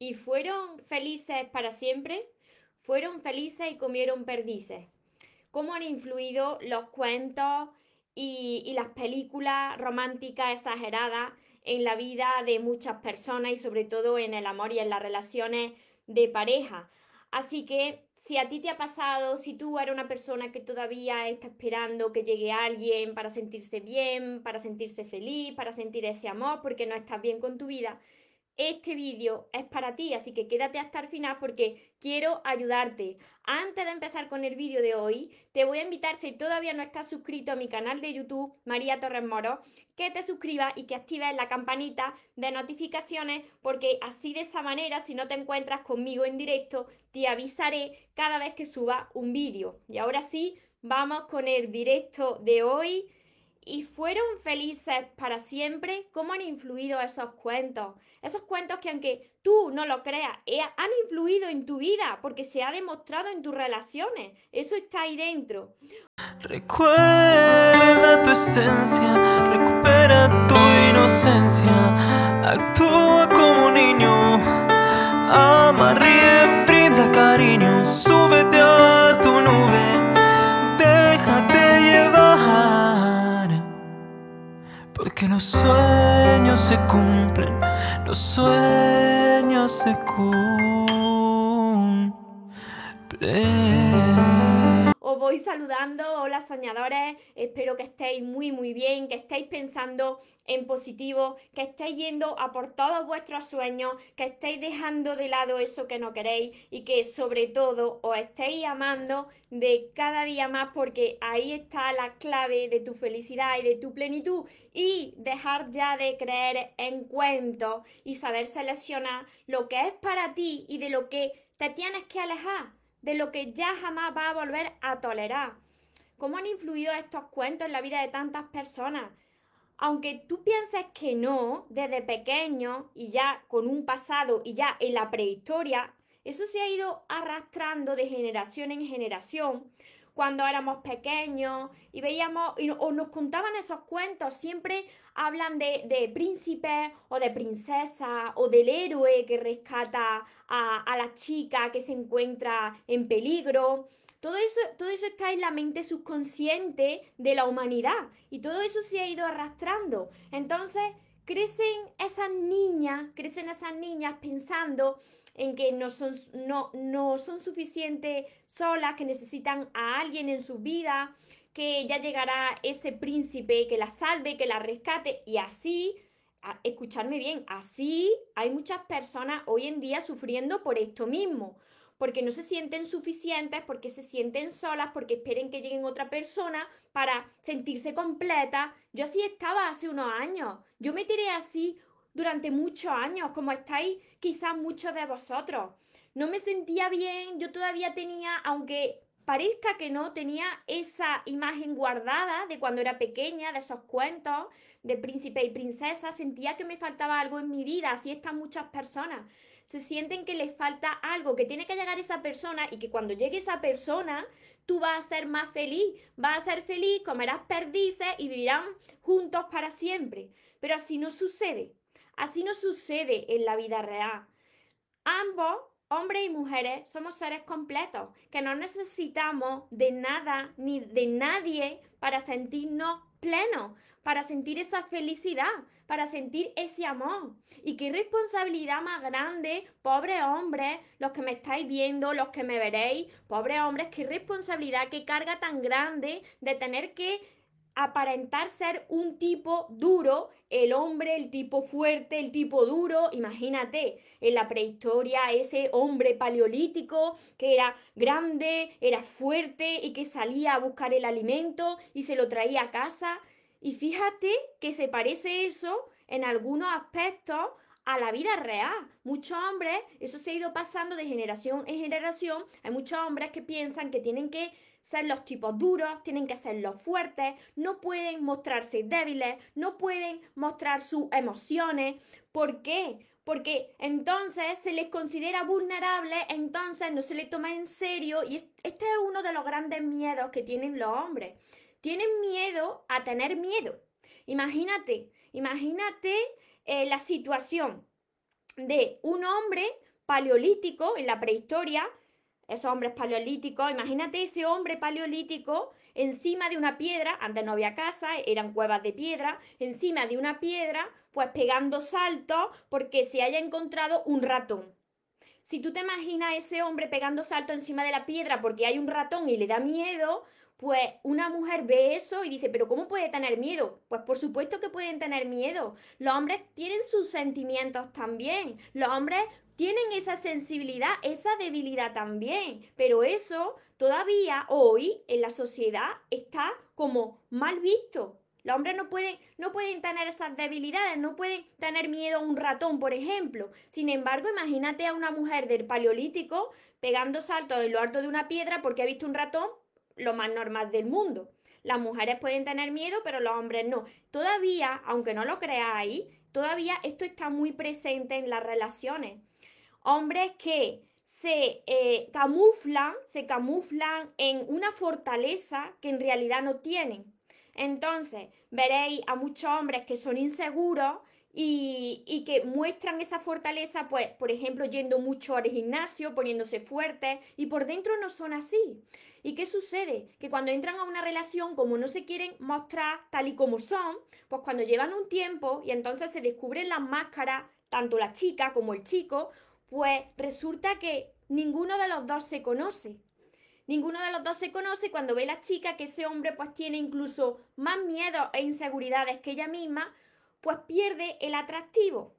y fueron felices para siempre, fueron felices y comieron perdices. ¿Cómo han influido los cuentos y, las películas románticas exageradas en la vida de muchas personas y sobre todo en el amor y en las relaciones de pareja? Así que si a ti te ha pasado, si tú eres una persona que todavía está esperando que llegue alguien para sentirse bien, para sentirse feliz, para sentir ese amor, porque no estás bien con tu vida, este vídeo es para ti, así que quédate hasta el final porque quiero ayudarte. Antes de empezar con el vídeo de hoy, te voy a invitar, si todavía no estás suscrito a mi canal de YouTube, María Torres Moro, que te suscribas y que actives la campanita de notificaciones, porque así de esa manera, si no te encuentras conmigo en directo, te avisaré cada vez que suba un vídeo. Y ahora sí, vamos con el directo de hoy y fueron felices para siempre, ¿cómo han influido esos cuentos? Esos cuentos que aunque tú no lo creas, eh, han influido en tu vida porque se ha demostrado en tus relaciones. Eso está ahí dentro. Recuerda tu esencia, recupera tu inocencia, actúa como niño, ama, ríe, brinda cariño, súbete a tu nube. Que los sueños se cumplen, los sueños se cumplen voy saludando. Hola soñadores, espero que estéis muy muy bien, que estéis pensando en positivo, que estéis yendo a por todos vuestros sueños, que estéis dejando de lado eso que no queréis y que sobre todo os estéis amando de cada día más porque ahí está la clave de tu felicidad y de tu plenitud y dejar ya de creer en cuentos y saber seleccionar lo que es para ti y de lo que te tienes que alejar de lo que ya jamás va a volver a tolerar. ¿Cómo han influido estos cuentos en la vida de tantas personas? Aunque tú pienses que no, desde pequeño y ya con un pasado y ya en la prehistoria, eso se ha ido arrastrando de generación en generación cuando éramos pequeños y veíamos o nos contaban esos cuentos, siempre hablan de, de príncipes o de princesa o del héroe que rescata a, a la chica que se encuentra en peligro. Todo eso, todo eso está en la mente subconsciente de la humanidad y todo eso se ha ido arrastrando. Entonces, crecen esas niñas, crecen esas niñas pensando en que no son, no, no son suficientes solas, que necesitan a alguien en su vida, que ya llegará ese príncipe que la salve, que la rescate y así, escucharme bien, así hay muchas personas hoy en día sufriendo por esto mismo, porque no se sienten suficientes, porque se sienten solas, porque esperen que llegue otra persona para sentirse completa. Yo así estaba hace unos años, yo me tiré así durante muchos años, como estáis quizás muchos de vosotros. No me sentía bien, yo todavía tenía, aunque parezca que no, tenía esa imagen guardada de cuando era pequeña, de esos cuentos de príncipe y princesa, sentía que me faltaba algo en mi vida, así están muchas personas. Se sienten que les falta algo, que tiene que llegar esa persona y que cuando llegue esa persona, tú vas a ser más feliz, vas a ser feliz, comerás perdices y vivirán juntos para siempre. Pero así no sucede. Así no sucede en la vida real. Ambos, hombres y mujeres, somos seres completos, que no necesitamos de nada ni de nadie para sentirnos plenos, para sentir esa felicidad, para sentir ese amor. Y qué responsabilidad más grande, pobres hombres, los que me estáis viendo, los que me veréis, pobres hombres, qué responsabilidad, qué carga tan grande de tener que aparentar ser un tipo duro, el hombre, el tipo fuerte, el tipo duro. Imagínate, en la prehistoria ese hombre paleolítico que era grande, era fuerte y que salía a buscar el alimento y se lo traía a casa. Y fíjate que se parece eso en algunos aspectos a la vida real. Muchos hombres, eso se ha ido pasando de generación en generación, hay muchos hombres que piensan que tienen que ser los tipos duros, tienen que ser los fuertes, no pueden mostrarse débiles, no pueden mostrar sus emociones. ¿Por qué? Porque entonces se les considera vulnerable, entonces no se les toma en serio y este es uno de los grandes miedos que tienen los hombres. Tienen miedo a tener miedo. Imagínate, imagínate eh, la situación de un hombre paleolíticos, en la prehistoria, esos hombres paleolíticos, imagínate ese hombre paleolítico encima de una piedra, antes no había casa, eran cuevas de piedra, encima de una piedra, pues pegando saltos porque se haya encontrado un ratón. Si tú te imaginas a ese hombre pegando saltos encima de la piedra porque hay un ratón y le da miedo, pues una mujer ve eso y dice, pero ¿cómo puede tener miedo? Pues por supuesto que pueden tener miedo. Los hombres tienen sus sentimientos también. Los hombres tienen esa sensibilidad, esa debilidad también. Pero eso todavía hoy en la sociedad está como mal visto. Los hombres no pueden, no pueden tener esas debilidades, no pueden tener miedo a un ratón, por ejemplo. Sin embargo, imagínate a una mujer del paleolítico pegando saltos en lo alto de una piedra porque ha visto un ratón, lo más normal del mundo. Las mujeres pueden tener miedo, pero los hombres no. Todavía, aunque no lo creáis, todavía esto está muy presente en las relaciones. Hombres que se eh, camuflan, se camuflan en una fortaleza que en realidad no tienen. Entonces, veréis a muchos hombres que son inseguros y, que muestran esa fortaleza, pues, por ejemplo, yendo mucho al gimnasio, poniéndose fuertes, y por dentro no son así. ¿Y qué sucede? Que cuando entran a una relación, como no se quieren mostrar tal y como son, pues cuando llevan un tiempo y entonces se descubren las máscaras, tanto la chica como el chico, pues resulta que ninguno de los dos se conoce. Ninguno de los dos se conoce cuando ve la chica que ese hombre pues tiene incluso más miedo e inseguridades que ella misma, pues pierde el atractivo.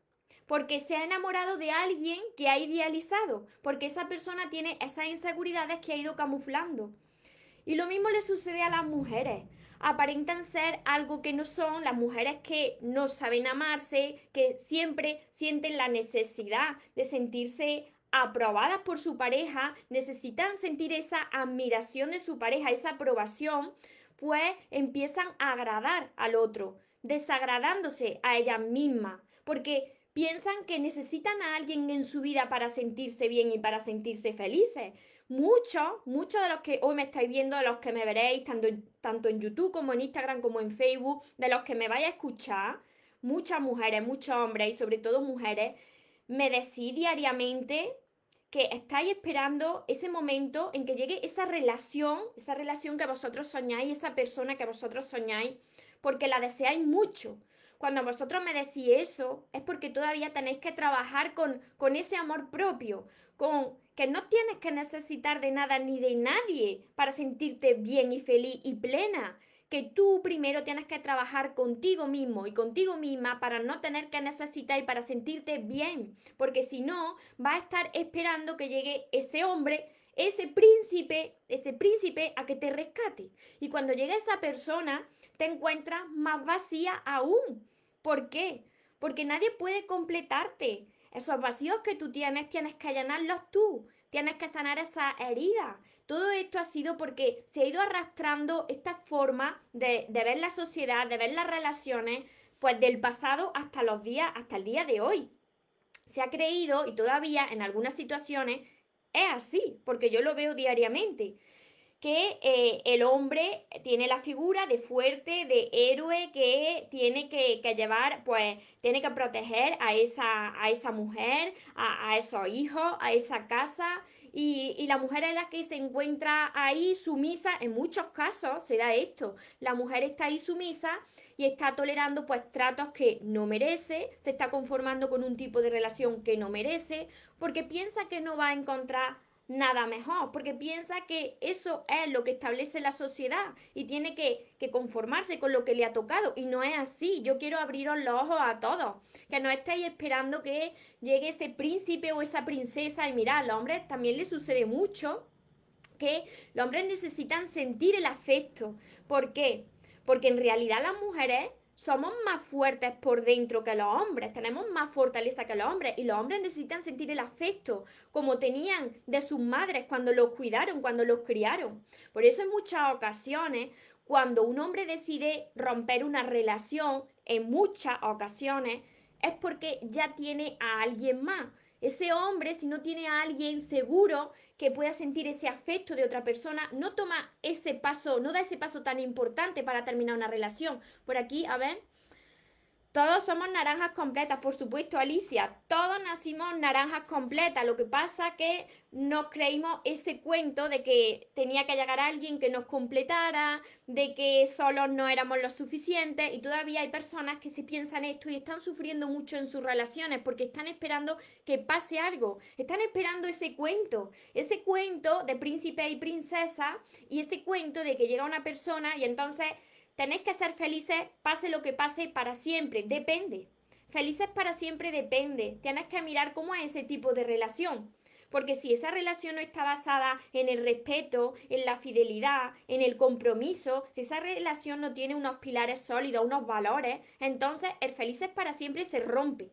Porque se ha enamorado de alguien que ha idealizado, porque esa persona tiene esas inseguridades que ha ido camuflando. Y lo mismo le sucede a las mujeres. Aparentan ser algo que no son, las mujeres que no saben amarse, que siempre sienten la necesidad de sentirse aprobadas por su pareja, necesitan sentir esa admiración de su pareja, esa aprobación, pues empiezan a agradar al otro, desagradándose a ellas mismas, porque piensan que necesitan a alguien en su vida para sentirse bien y para sentirse felices. Muchos, muchos de los que hoy me estáis viendo, de los que me veréis, tanto tanto en YouTube como en Instagram como en Facebook, de los que me vais a escuchar, muchas mujeres, muchos hombres y sobre todo mujeres, me decís diariamente que estáis esperando ese momento en que llegue esa relación, esa relación que vosotros soñáis, esa persona que vosotros soñáis, porque la deseáis mucho. Cuando vosotros me decís eso, es porque todavía tenéis que trabajar con, con ese amor propio, con que no tienes que necesitar de nada ni de nadie para sentirte bien y feliz y plena que tú primero tienes que trabajar contigo mismo y contigo misma para no tener que necesitar y para sentirte bien, porque si no, vas a estar esperando que llegue ese hombre, ese príncipe, ese príncipe a que te rescate. Y cuando llegue esa persona, te encuentras más vacía aún. ¿Por qué? Porque nadie puede completarte. Esos vacíos que tú tienes, tienes que llenarlos tú tienes que sanar esa herida. Todo esto ha sido porque se ha ido arrastrando esta forma de, ver la sociedad, de ver las relaciones, pues del pasado hasta los días, hasta el día de hoy. Se ha creído, y todavía en algunas situaciones es así, porque yo lo veo diariamente que eh, el hombre tiene la figura de fuerte, de héroe, que tiene que, llevar, pues, tiene que proteger a esa, a esa mujer, a, esos hijos, a esa casa. Y, la mujer es la que se encuentra ahí sumisa, en muchos casos se da esto, la mujer está ahí sumisa y está tolerando pues tratos que no merece, se está conformando con un tipo de relación que no merece, porque piensa que no va a encontrar nada mejor, porque piensa que eso es lo que establece la sociedad y tiene que, conformarse con lo que le ha tocado. Y no es así. Yo quiero abriros los ojos a todos, que no estéis esperando que llegue ese príncipe o esa princesa. Y mirad, a los hombres también les sucede mucho que los hombres necesitan sentir el afecto. ¿Por qué? Porque en realidad las mujeres somos más fuertes por dentro que los hombres, tenemos más fortaleza que los hombres y los hombres necesitan sentir el afecto como tenían de sus madres cuando los cuidaron, cuando los criaron. Por eso en muchas ocasiones, cuando un hombre decide romper una relación, en muchas ocasiones, es porque ya tiene a alguien más ese hombre, si no tiene a alguien seguro que pueda sentir ese afecto de otra persona, no toma ese paso, no da ese paso tan importante para terminar una relación. Por aquí, a ver. Todos somos naranjas completas, por supuesto, Alicia. Todos nacimos naranjas completas. Lo que pasa que nos creímos ese cuento de que tenía que llegar alguien que nos completara, de que solos no éramos lo suficientes. Y todavía hay personas que se piensan esto y están sufriendo mucho en sus relaciones porque están esperando que pase algo. Están esperando ese cuento. Ese cuento de príncipe y princesa y ese cuento de que llega una persona y entonces Tenéis que ser felices, pase lo que pase, para siempre. Depende. Felices para siempre depende. Tienes que mirar cómo es ese tipo de relación. Porque si esa relación no está basada en el respeto, en la fidelidad, en el compromiso, si esa relación no tiene unos pilares sólidos, unos valores, entonces el felices para siempre se rompe.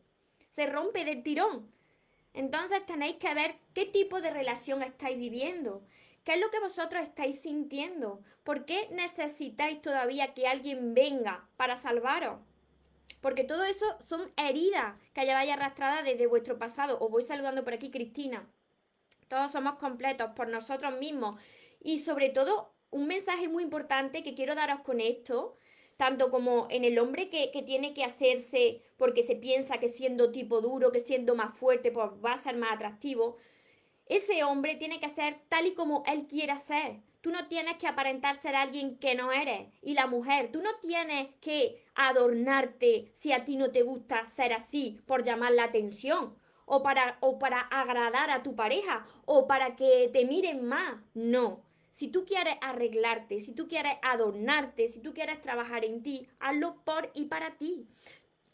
Se rompe del tirón. Entonces tenéis que ver qué tipo de relación estáis viviendo. ¿Qué es lo que vosotros estáis sintiendo? ¿Por qué necesitáis todavía que alguien venga para salvaros? Porque todo eso son heridas que lleváis arrastradas desde vuestro pasado. Os voy saludando por aquí, Cristina. Todos somos completos por nosotros mismos. Y sobre todo, un mensaje muy importante que quiero daros con esto, tanto como en el hombre que, que, tiene que hacerse porque se piensa que siendo tipo duro, que siendo más fuerte, pues va a ser más atractivo, ese hombre tiene que ser tal y como él quiera ser. Tú no tienes que aparentar ser alguien que no eres. Y la mujer, tú no tienes que adornarte si a ti no te gusta ser así por llamar la atención. O para, o para agradar a tu pareja. O para que te miren más. No. Si tú quieres arreglarte, si tú quieres adornarte, si tú quieres trabajar en ti, hazlo por y para ti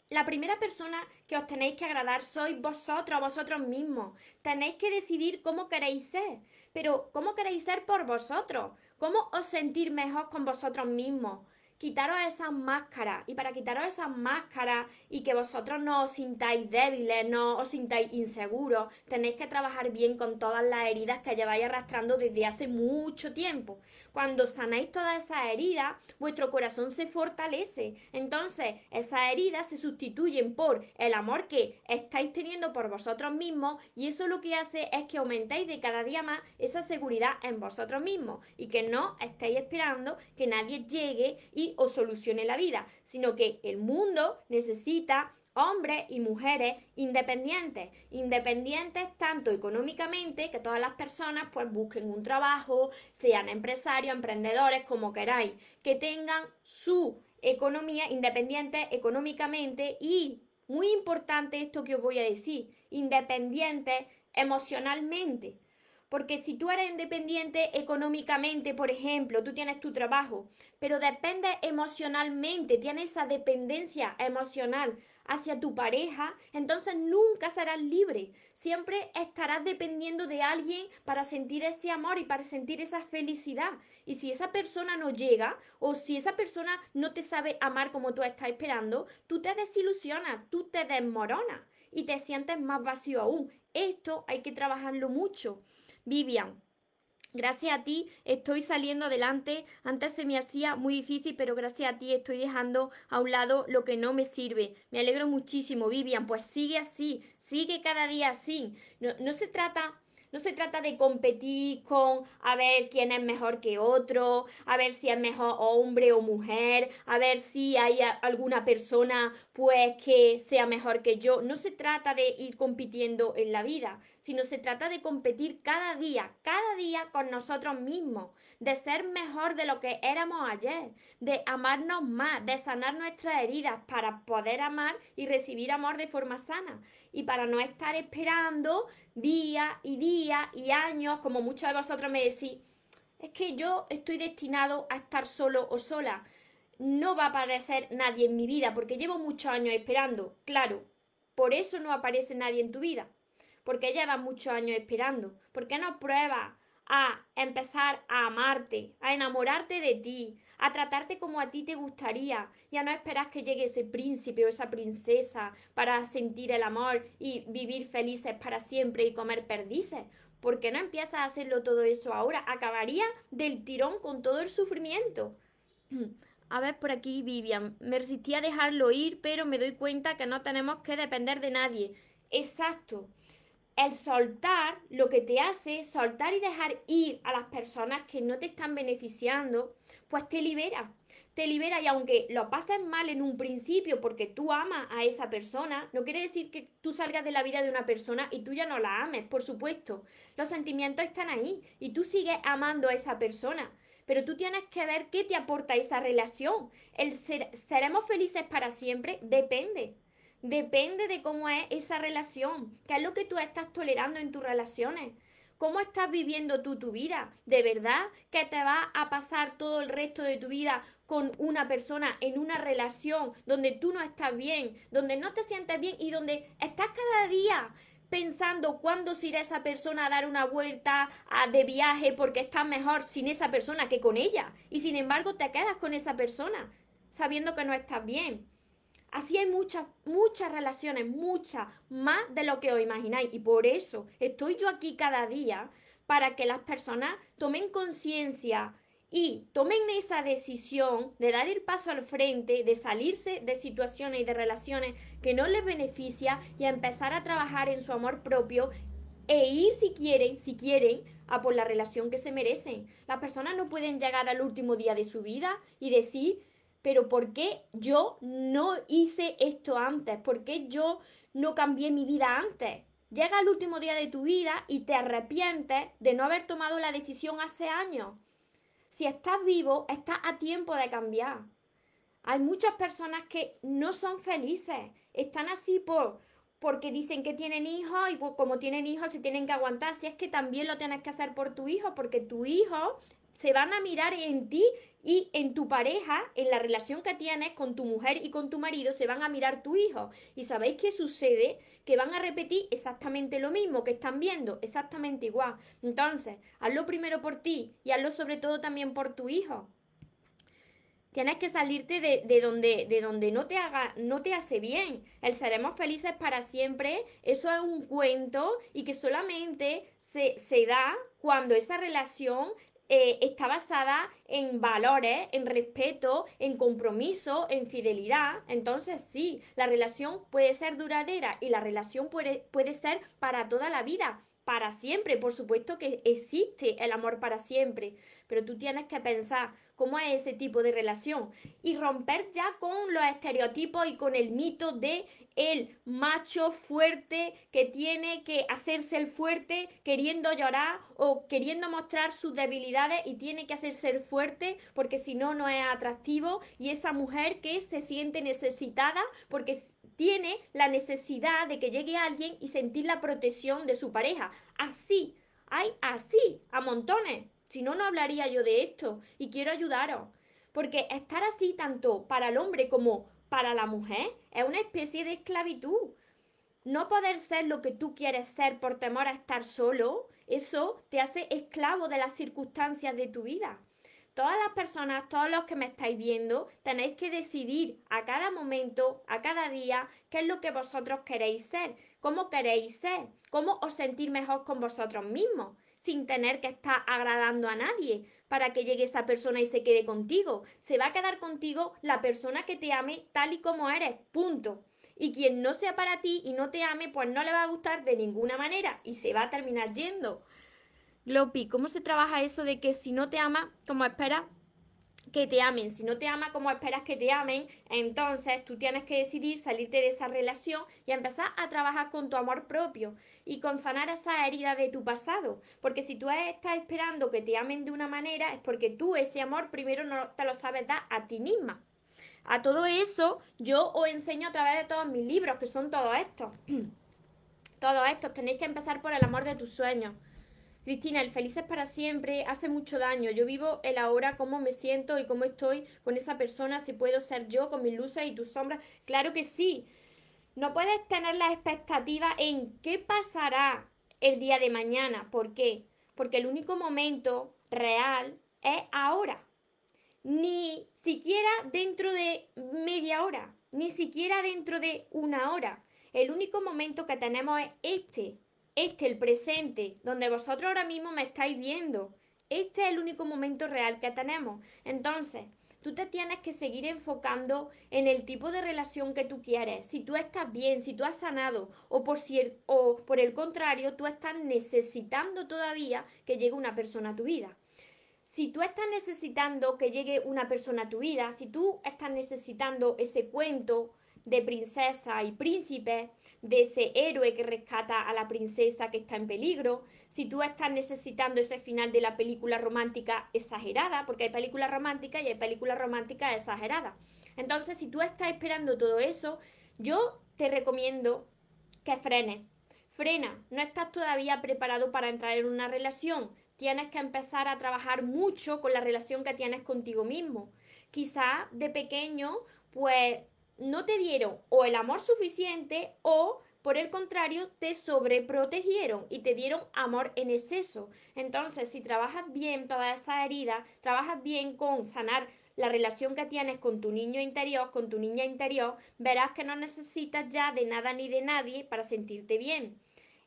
la primera persona que os tenéis que agradar sois vosotros, vosotros mismos. Tenéis que decidir cómo queréis ser, pero cómo queréis ser por vosotros, cómo os sentir mejor con vosotros mismos quitaros esas máscaras. Y para quitaros esas máscaras y que vosotros no os sintáis débiles, no os sintáis inseguros, tenéis que trabajar bien con todas las heridas que lleváis arrastrando desde hace mucho tiempo. Cuando sanáis todas esas heridas, vuestro corazón se fortalece. Entonces, esas heridas se sustituyen por el amor que estáis teniendo por vosotros mismos y eso lo que hace es que aumentéis de cada día más esa seguridad en vosotros mismos y que no estéis esperando que nadie llegue y o solucione la vida, sino que el mundo necesita hombres y mujeres independientes, independientes tanto económicamente, que todas las personas pues busquen un trabajo, sean empresarios, emprendedores, como queráis, que tengan su economía independiente económicamente y, muy importante esto que os voy a decir, independientes emocionalmente. Porque si tú eres independiente económicamente, por ejemplo, tú tienes tu trabajo, pero dependes emocionalmente, tienes esa dependencia emocional hacia tu pareja, entonces nunca serás libre. Siempre estarás dependiendo de alguien para sentir ese amor y para sentir esa felicidad. Y si esa persona no llega o si esa persona no te sabe amar como tú estás esperando, tú te desilusionas, tú te desmoronas y te sientes más vacío aún. Esto hay que trabajarlo mucho. Vivian, Gracias a ti estoy saliendo adelante. Antes se me hacía muy difícil, pero gracias a ti estoy dejando a un lado lo que no me sirve. Me alegro muchísimo, Vivian. Pues sigue así, sigue cada día así. No, se trata no se trata de competir con a ver quién es mejor que otro, a ver si es mejor hombre o mujer, a ver si hay alguna persona pues que sea mejor que yo. No se trata de ir compitiendo en la vida, sino se trata de competir cada día, cada día con nosotros mismos, de ser mejor de lo que éramos ayer, de amarnos más, de sanar nuestras heridas para poder amar y recibir amor de forma sana y para no estar esperando día y día y años, como muchos de vosotros me decís, es que yo estoy destinado a estar solo o sola. No va a aparecer nadie en mi vida porque llevo muchos años esperando. Claro, por eso no aparece nadie en tu vida. Porque llevas muchos años esperando. ¿Por qué no pruebas a empezar a amarte, a enamorarte de ti, a tratarte como a ti te gustaría y a no esperar que llegue ese príncipe o esa princesa para sentir el amor y vivir felices para siempre y comer perdices. ¿Por qué no empiezas a hacerlo todo eso ahora? Acabaría del tirón con todo el sufrimiento. A ver, por aquí Vivian, me resistí a dejarlo ir, pero me doy cuenta que no tenemos que depender de nadie. Exacto el soltar lo que te hace, soltar y dejar ir a las personas que no te están beneficiando, pues te libera. te libera y aunque lo pases mal en un principio porque tú amas a esa persona, no quiere decir que tú salgas de la vida de una persona y tú ya no la ames, por supuesto. Los sentimientos están ahí y tú sigues amando a esa persona. Pero tú tienes que ver qué te aporta esa relación. El ser, seremos felices para siempre depende. Depende de cómo es esa relación, qué es lo que tú estás tolerando en tus relaciones. ¿Cómo estás viviendo tú tu vida? ¿De verdad que te va a pasar todo el resto de tu vida con una persona en una relación donde tú no estás bien, donde no te sientes bien y donde estás cada día pensando cuándo se irá esa persona a dar una vuelta de viaje porque estás mejor sin esa persona que con ella? Y sin embargo te quedas con esa persona sabiendo que no estás bien. Así hay muchas, muchas relaciones, muchas, más de lo que os imagináis. Y por eso estoy yo aquí cada día para que las personas tomen conciencia y tomen esa decisión de dar el paso al frente, de salirse de situaciones y de relaciones que no les beneficia y empezar a trabajar en su amor propio e ir si quieren, si quieren, a por la relación que se merecen. Las personas no pueden llegar al último día de su vida y decir pero ¿por qué yo no hice esto antes? ¿Por qué yo no cambié mi vida antes? Llega el último día de tu vida y te arrepientes de no haber tomado la decisión hace años. Si estás vivo, estás a tiempo de cambiar. Hay muchas personas que no son felices, están así por porque dicen que tienen hijos y como tienen hijos se tienen que aguantar. Si es que también lo tienes que hacer por tu hijo, porque tu hijo se van a mirar en ti y en tu pareja, en la relación que tienes con tu mujer y con tu marido, se van a mirar tu hijo. ¿Y sabéis qué sucede? Que van a repetir exactamente lo mismo que están viendo, exactamente igual. Entonces, hazlo primero por ti y hazlo sobre todo también por tu hijo. Tienes que salirte de, donde, de donde no, te haga, no te hace bien. El seremos felices para siempre, eso es un cuento y que solamente se, se da cuando esa relación eh, está basada en valores, en respeto, en compromiso, en fidelidad. Entonces sí, la relación puede ser duradera y la relación puede, puede ser para toda la vida, para siempre. Por supuesto que existe el amor para siempre, pero tú tienes que pensar cómo es ese tipo de relación y romper ya con los estereotipos y con el mito de el macho fuerte que tiene que hacerse el fuerte queriendo llorar o queriendo mostrar sus debilidades y tiene que hacerse el fuerte porque si no no es atractivo y esa mujer que se siente necesitada porque tiene la necesidad de que llegue alguien y sentir la protección de su pareja. Así, hay así, a montones. Si no, no hablaría yo de esto y quiero ayudaros. Porque estar así tanto para el hombre como para la mujer es una especie de esclavitud. No poder ser lo que tú quieres ser por temor a estar solo, eso te hace esclavo de las circunstancias de tu vida. Todas las personas, todos los que me estáis viendo, tenéis que decidir a cada momento, a cada día, qué es lo que vosotros queréis ser, cómo queréis ser, cómo os sentir mejor con vosotros mismos sin tener que estar agradando a nadie para que llegue esa persona y se quede contigo. Se va a quedar contigo la persona que te ame tal y como eres, punto. Y quien no sea para ti y no te ame, pues no le va a gustar de ninguna manera y se va a terminar yendo. Lopi, ¿cómo se trabaja eso de que si no te ama, como espera que te amen. Si no te ama como esperas que te amen, entonces tú tienes que decidir salirte de esa relación y empezar a trabajar con tu amor propio y con sanar esa herida de tu pasado. Porque si tú estás esperando que te amen de una manera, es porque tú ese amor primero no te lo sabes dar a ti misma. A todo eso yo os enseño a través de todos mis libros, que son todos estos. todos estos. Tenéis que empezar por el amor de tus sueños. Cristina, el feliz es para siempre hace mucho daño. Yo vivo el ahora, cómo me siento y cómo estoy con esa persona, si puedo ser yo con mis luces y tus sombras. Claro que sí. No puedes tener la expectativa en qué pasará el día de mañana. ¿Por qué? Porque el único momento real es ahora. Ni siquiera dentro de media hora, ni siquiera dentro de una hora. El único momento que tenemos es este, este, el presente, donde vosotros ahora mismo me estáis viendo. Este es el único momento real que tenemos. Entonces, tú te tienes que seguir enfocando en el tipo de relación que tú quieres. Si tú estás bien, si tú has sanado, o por, si o por el contrario, tú estás necesitando todavía que llegue una persona a tu vida. si tú estás necesitando que llegue una persona a tu vida, si tú estás necesitando ese cuento de princesa y príncipe, de ese héroe que rescata a la princesa que está en peligro, si tú estás necesitando ese final de la película romántica exagerada, porque hay películas románticas y hay películas románticas exageradas. Entonces, si tú estás esperando todo eso, yo te recomiendo que frenes. Frena, no estás todavía preparado para entrar en una relación tienes que empezar a trabajar mucho con la relación que tienes contigo mismo. Quizá de pequeño, pues no te dieron o el amor suficiente o por el contrario, te sobreprotegieron y te dieron amor en exceso. Entonces, si trabajas bien toda esa herida, trabajas bien con sanar la relación que tienes con tu niño interior, con tu niña interior, verás que no necesitas ya de nada ni de nadie para sentirte bien.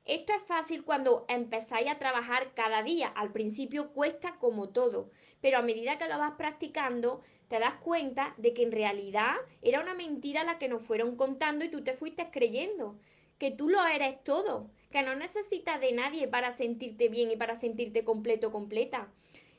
Esto es fácil cuando empezáis a trabajar cada día. Al principio cuesta como todo, pero a medida que lo vas practicando, te das cuenta de que en realidad era una mentira la que nos fueron contando y tú te fuiste creyendo que tú lo eres todo, que no necesitas de nadie para sentirte bien y para sentirte completo, completa.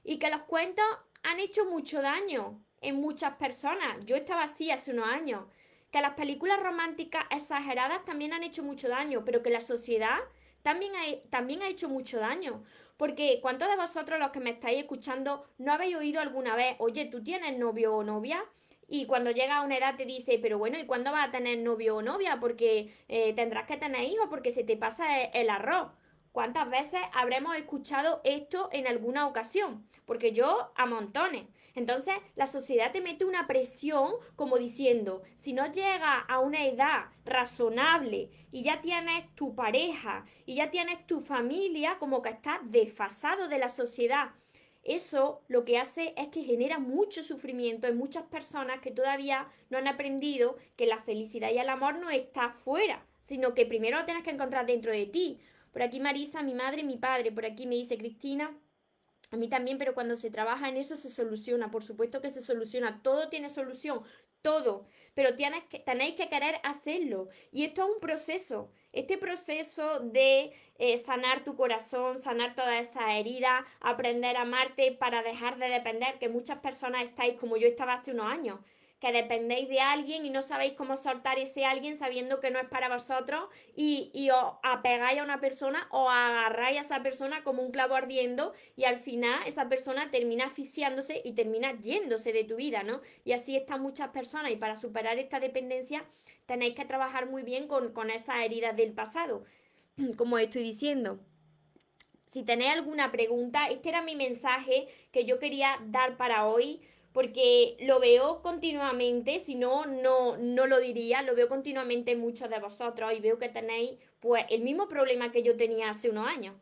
Y que los cuentos han hecho mucho daño en muchas personas. Yo estaba así hace unos años. Que las películas románticas exageradas también han hecho mucho daño, pero que la sociedad también, también ha hecho mucho daño. Porque ¿cuántos de vosotros los que me estáis escuchando no habéis oído alguna vez, oye, tú tienes novio o novia? Y cuando llega a una edad te dice, pero bueno, ¿y cuándo vas a tener novio o novia? Porque eh, tendrás que tener hijos porque se te pasa el arroz. ¿Cuántas veces habremos escuchado esto en alguna ocasión? Porque yo a montones. Entonces la sociedad te mete una presión como diciendo, si no llegas a una edad razonable y ya tienes tu pareja y ya tienes tu familia, como que estás desfasado de la sociedad. Eso lo que hace es que genera mucho sufrimiento en muchas personas que todavía no han aprendido que la felicidad y el amor no está fuera, sino que primero lo tienes que encontrar dentro de ti. Por aquí Marisa, mi madre mi padre. Por aquí me dice Cristina. A mí también, pero cuando se trabaja en eso se soluciona. Por supuesto que se soluciona. Todo tiene solución. Todo. Pero tienes que, tenéis que querer hacerlo. Y esto es un proceso. Este proceso de eh, sanar tu corazón, sanar toda esa herida, aprender a amarte para dejar de depender, que muchas personas estáis como yo estaba hace unos años que dependéis de alguien y no sabéis cómo soltar ese alguien sabiendo que no es para vosotros y, y os apegáis a una persona o agarráis a esa persona como un clavo ardiendo y al final esa persona termina asfixiándose y termina yéndose de tu vida, ¿no? Y así están muchas personas y para superar esta dependencia tenéis que trabajar muy bien con, con esas heridas del pasado, como estoy diciendo. Si tenéis alguna pregunta, este era mi mensaje que yo quería dar para hoy porque lo veo continuamente, si no, no, no lo diría, lo veo continuamente en muchos de vosotros y veo que tenéis pues el mismo problema que yo tenía hace unos años,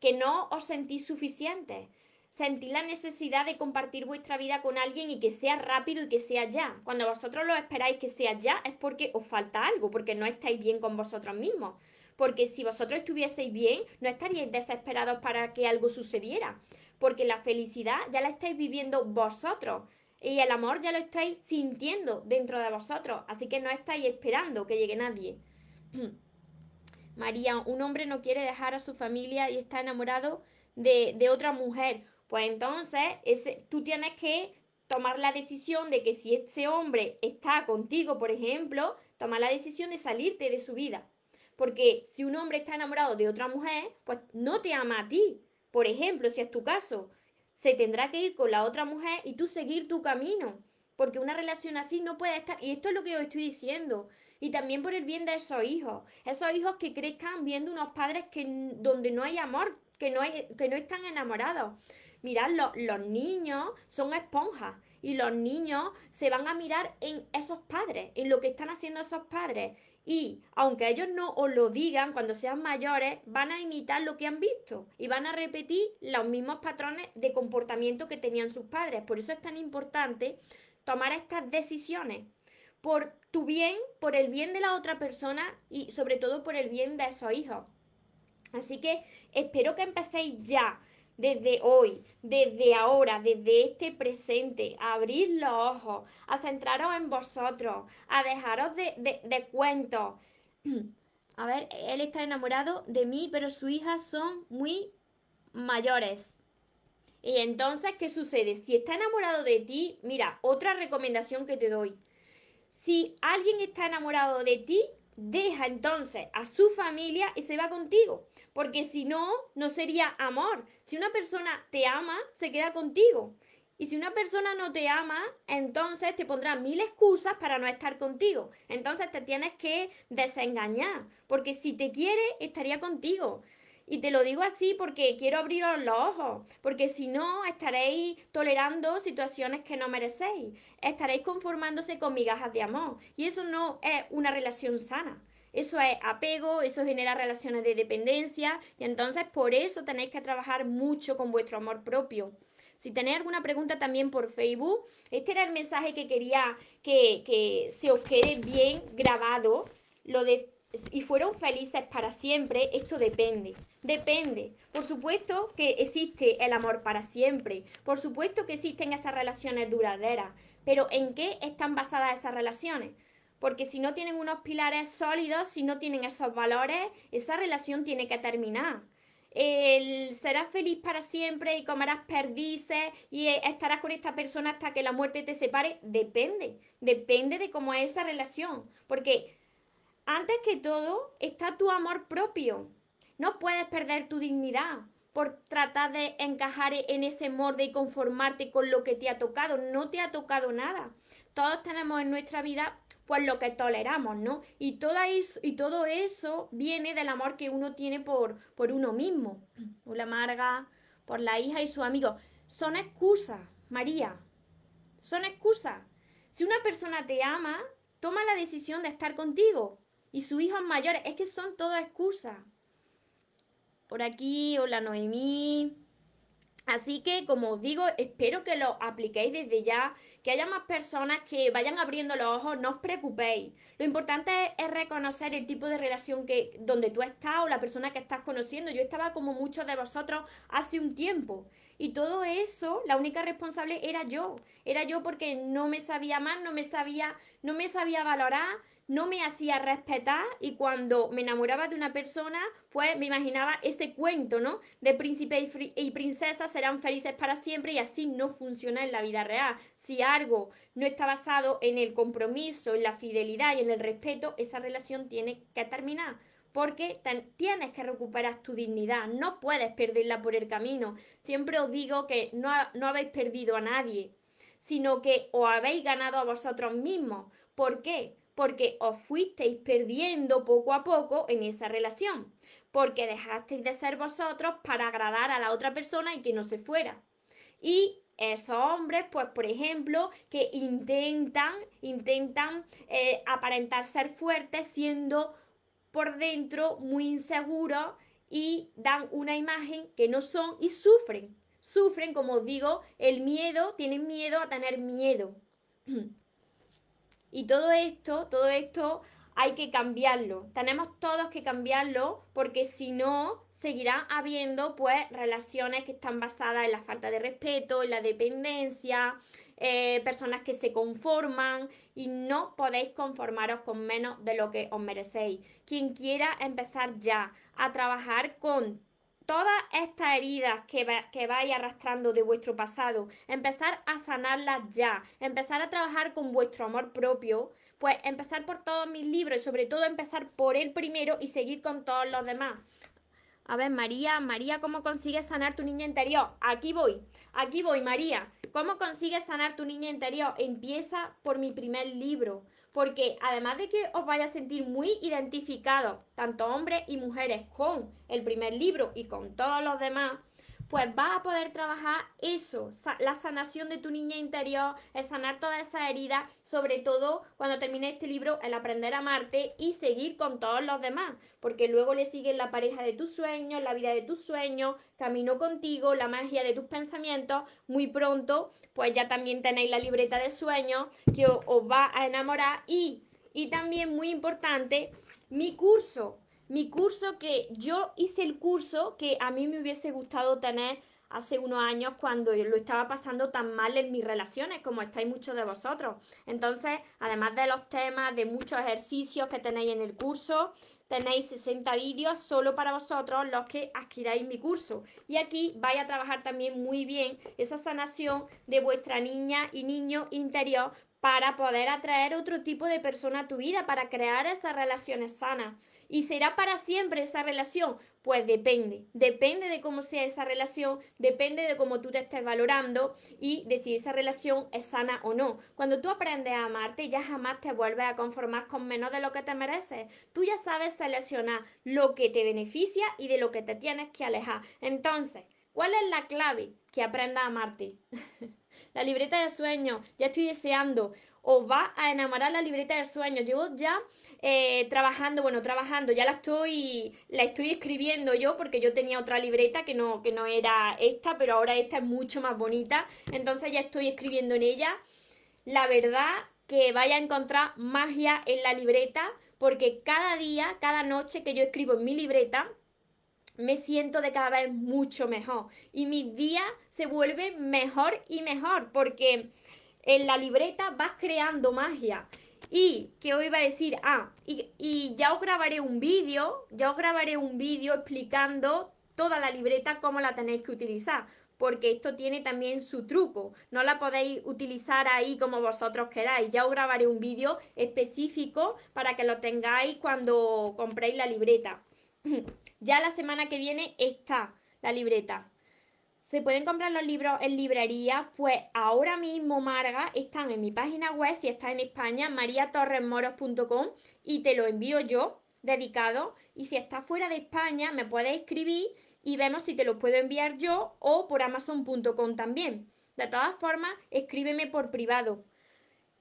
que no os sentís suficientes, sentís la necesidad de compartir vuestra vida con alguien y que sea rápido y que sea ya. Cuando vosotros lo esperáis que sea ya es porque os falta algo, porque no estáis bien con vosotros mismos. Porque si vosotros estuvieseis bien, no estaríais desesperados para que algo sucediera porque la felicidad ya la estáis viviendo vosotros y el amor ya lo estáis sintiendo dentro de vosotros, así que no estáis esperando que llegue nadie. María, un hombre no quiere dejar a su familia y está enamorado de, otra mujer. Pues entonces tú tienes que tomar la decisión de que si ese hombre está contigo, por ejemplo, tomar la decisión de salirte de su vida. Porque si un hombre está enamorado de otra mujer, pues no te ama a ti, por ejemplo, si es tu caso, se tendrá que ir con la otra mujer y tú seguir tu camino. Porque una relación así no puede estar. Y esto es lo que os estoy diciendo. Y también por el bien de esos hijos. Esos hijos que crezcan viendo unos padres que, donde no hay amor, que no, hay, que no están enamorados. Mirad, los niños son esponjas y los niños se van a mirar en esos padres, en lo que están haciendo esos padres. Y aunque ellos no os lo digan, cuando sean mayores, van a imitar lo que han visto y van a repetir los mismos patrones de comportamiento que tenían sus padres. Por eso es tan importante tomar estas decisiones por tu bien, por el bien de la otra persona y sobre todo por el bien de esos hijos. Así que espero que empecéis ya desde hoy, desde ahora, desde este presente, a abrir los ojos, a centraros en vosotros, a dejaros de, de, cuentos. A ver, él está enamorado de mí, pero sus hijas son muy mayores. Y entonces, ¿qué sucede? Si está enamorado de ti, mira, otra recomendación que te doy. Si alguien está enamorado de ti, deja entonces a su familia y se va contigo. Porque si no, no sería amor. Si una persona te ama, se queda contigo. Y si una persona no te ama, entonces te pondrá mil excusas para no estar contigo. Entonces te tienes que desengañar. Porque si te quiere, estaría contigo. Y te lo digo así porque quiero abriros los ojos, porque si no estaréis tolerando situaciones que no merecéis, estaréis conformándose con migajas de amor y eso no es una relación sana. Eso es apego, eso genera relaciones de dependencia y entonces por eso tenéis que trabajar mucho con vuestro amor propio. Si tenéis alguna pregunta también por Facebook, este era el mensaje que quería que, que se os quede bien grabado, lo de y fueron felices para siempre, esto depende. Depende. Por supuesto que existe el amor para siempre. Por supuesto que existen esas relaciones duraderas. Pero ¿en qué están basadas esas relaciones? Porque si no tienen unos pilares sólidos, si no tienen esos valores, esa relación tiene que terminar. El serás feliz para siempre y comerás perdices y estarás con esta persona hasta que la muerte te separe. Depende. Depende de cómo es esa relación. Porque antes que todo está tu amor propio. No puedes perder tu dignidad por tratar de encajar en ese molde y conformarte con lo que te ha tocado. No te ha tocado nada. Todos tenemos en nuestra vida pues lo que toleramos, ¿no? Y, toda y todo eso viene del amor que uno tiene por, por uno mismo. Hola Marga, por la hija y su amigo. Son excusas, María. Son excusas. Si una persona te ama, toma la decisión de estar contigo y sus hijos mayores. Es que son todas excusas. Por aquí, hola Noemí. Así que, como os digo, espero que lo apliquéis desde ya, que haya más personas que vayan abriendo los ojos, no os preocupéis. Lo importante es, reconocer el tipo de relación que donde tú estás o la persona que estás conociendo. Yo estaba como muchos de vosotros hace un tiempo y todo eso, la única responsable era yo. Era yo porque no me sabía amar, no me sabía, no me sabía valorar, no me hacía respetar y cuando me enamoraba de una persona, pues me imaginaba ese cuento, ¿no? De príncipe y, princesa serán felices para siempre y así no funciona en la vida real. Si algo no está basado en el compromiso, en la fidelidad y en el respeto, esa relación tiene que terminar. Porque tienes que recuperar tu dignidad, no puedes perderla por el camino. Siempre os digo que no, no habéis perdido a nadie, sino que os habéis ganado a vosotros mismos. ¿Por qué? Porque os fuisteis perdiendo poco a poco en esa relación, porque dejasteis de ser vosotros para agradar a la otra persona y que no se fuera. Y esos hombres, pues por ejemplo, que intentan, intentan eh, aparentar ser fuertes siendo por dentro muy inseguros y dan una imagen que no son y sufren. Sufren, como os digo, el miedo, tienen miedo a tener miedo. Y todo esto, todo esto hay que cambiarlo. Tenemos todos que cambiarlo porque si no, seguirá habiendo pues relaciones que están basadas en la falta de respeto, en la dependencia, eh, personas que se conforman y no podéis conformaros con menos de lo que os merecéis. Quien quiera empezar ya a trabajar con todas estas heridas que, que vais arrastrando de vuestro pasado, empezar a sanarlas ya, empezar a trabajar con vuestro amor propio, pues empezar por todos mis libros y sobre todo empezar por el primero y seguir con todos los demás. A ver, María, María, ¿cómo consigues sanar tu niña interior? Aquí voy, aquí voy, María. ¿Cómo consigues sanar tu niña interior? Empieza por mi primer libro porque además de que os vaya a sentir muy identificados, tanto hombres y mujeres, con el primer libro y con todos los demás, pues vas a poder trabajar eso, la sanación de tu niña interior, el sanar todas esas heridas, sobre todo cuando termine este libro, el aprender a amarte y seguir con todos los demás, porque luego le siguen la pareja de tus sueños, la vida de tus sueños, camino contigo, la magia de tus pensamientos, muy pronto, pues ya también tenéis la libreta de sueños que os, va a enamorar y, y también muy importante, mi curso mi curso que yo hice el curso que a mí me hubiese gustado tener hace unos años cuando lo estaba pasando tan mal en mis relaciones como estáis muchos de vosotros. Entonces, además de los temas, de muchos ejercicios que tenéis en el curso, tenéis 60 vídeos solo para vosotros los que adquiráis mi curso. Y aquí vais a trabajar también muy bien esa sanación de vuestra niña y niño interior para poder atraer otro tipo de persona a tu vida, para crear esas relaciones sanas. ¿Y será para siempre esa relación? Pues depende, depende de cómo sea esa relación, depende de cómo tú te estés valorando y de si esa relación es sana o no. Cuando tú aprendes a amarte, ya jamás te vuelves a conformar con menos de lo que te mereces. Tú ya sabes seleccionar lo que te beneficia y de lo que te tienes que alejar. Entonces, ¿cuál es la clave? Que aprendas a amarte. la libreta de sueños, ya estoy deseando. Os va a enamorar la libreta de sueños. Llevo ya eh, trabajando, bueno, trabajando, ya la estoy, la estoy escribiendo yo porque yo tenía otra libreta que no, que no era esta, pero ahora esta es mucho más bonita. Entonces ya estoy escribiendo en ella. La verdad que vaya a encontrar magia en la libreta porque cada día, cada noche que yo escribo en mi libreta, me siento de cada vez mucho mejor y mi día se vuelve mejor y mejor porque en la libreta vas creando magia. Y que hoy iba a decir, ah, y, y ya os grabaré un vídeo, ya os grabaré un vídeo explicando toda la libreta, cómo la tenéis que utilizar, porque esto tiene también su truco. No la podéis utilizar ahí como vosotros queráis. Ya os grabaré un vídeo específico para que lo tengáis cuando compréis la libreta. ya la semana que viene está la libreta. Se pueden comprar los libros en librería, pues ahora mismo, Marga, están en mi página web, si está en España, mariatorresmoros.com y te lo envío yo, dedicado. Y si está fuera de España, me puedes escribir y vemos si te lo puedo enviar yo o por amazon.com también. De todas formas, escríbeme por privado.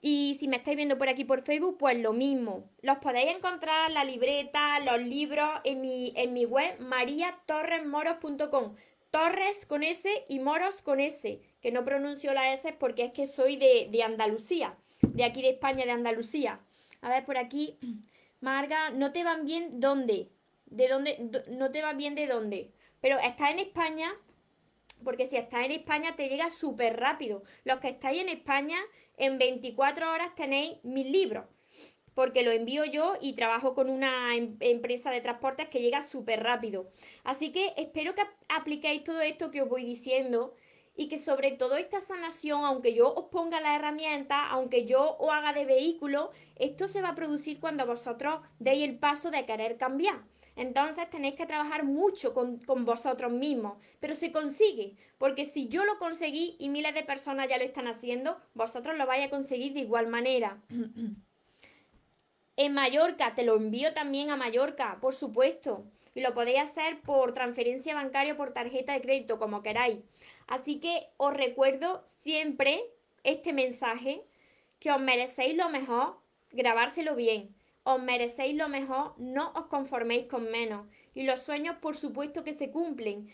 Y si me estáis viendo por aquí por Facebook, pues lo mismo. Los podéis encontrar, la libreta, los libros en mi, en mi web mariatorresmoros.com. Torres con S y Moros con S, que no pronuncio la S porque es que soy de, de Andalucía, de aquí de España, de Andalucía. A ver, por aquí, Marga, ¿no te van bien dónde? ¿De dónde? ¿No te va bien de dónde? Pero está en España, porque si estás en España te llega súper rápido. Los que estáis en España, en 24 horas tenéis mil libros, porque lo envío yo y trabajo con una em, empresa de transportes que llega súper rápido. Así que espero que apliquéis todo esto que os voy diciendo y que sobre todo esta sanación, aunque yo os ponga la herramienta, aunque yo os haga de vehículo, esto se va a producir cuando vosotros deis el paso de querer cambiar. Entonces tenéis que trabajar mucho con, vosotros mismos, pero se consigue, porque si yo lo conseguí y miles de personas ya lo están haciendo, vosotros lo vais a conseguir de igual manera. en Mallorca, te lo envío también a Mallorca, por supuesto, y lo podéis hacer por transferencia bancaria o por tarjeta de crédito, como queráis. Así que os recuerdo siempre este mensaje, que os merecéis lo mejor, grabárselo bien os merecéis lo mejor, no os conforméis con menos. Y los sueños, por supuesto, que se cumplen